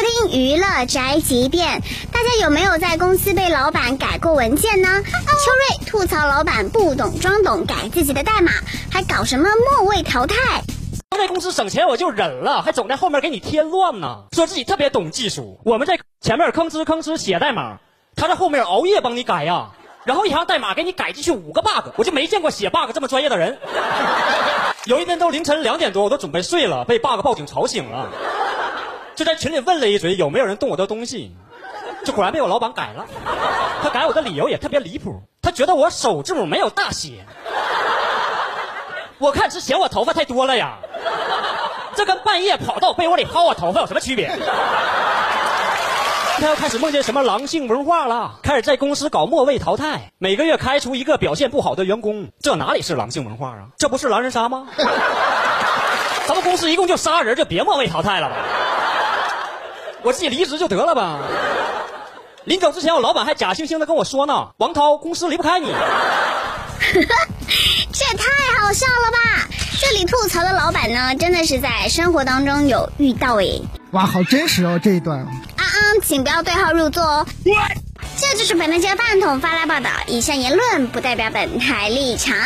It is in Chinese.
听娱乐宅急便，大家有没有在公司被老板改过文件呢？秋瑞吐槽老板不懂装懂，改自己的代码，还搞什么末位淘汰？在公司省钱我就忍了，还总在后面给你添乱呢，说自己特别懂技术。我们在前面吭哧吭哧写代码，他在后面熬夜帮你改呀，然后一行代码给你改进去五个 bug，我就没见过写 bug 这么专业的人。有一天都凌晨两点多，我都准备睡了，被 bug 报警吵醒了，就在群里问了一嘴有没有人动我的东西，就果然被我老板改了。他改我的理由也特别离谱，他觉得我首字母没有大写。我看是嫌我头发太多了呀，这跟半夜跑到被窝里薅我头发有什么区别？他又开始梦见什么狼性文化了，开始在公司搞末位淘汰，每个月开除一个表现不好的员工，这哪里是狼性文化啊？这不是狼人杀吗？咱们公司一共就仨人，就别末位淘汰了吧？我自己离职就得了吧？临走之前，我老板还假惺惺的跟我说呢：“王涛，公司离不开你。”这也太好笑了吧！这里吐槽的老板呢，真的是在生活当中有遇到诶。哇，好真实哦这一段。啊啊，请不要对号入座哦。这就是本台饭桶发来报道，以上言论不代表本台立场。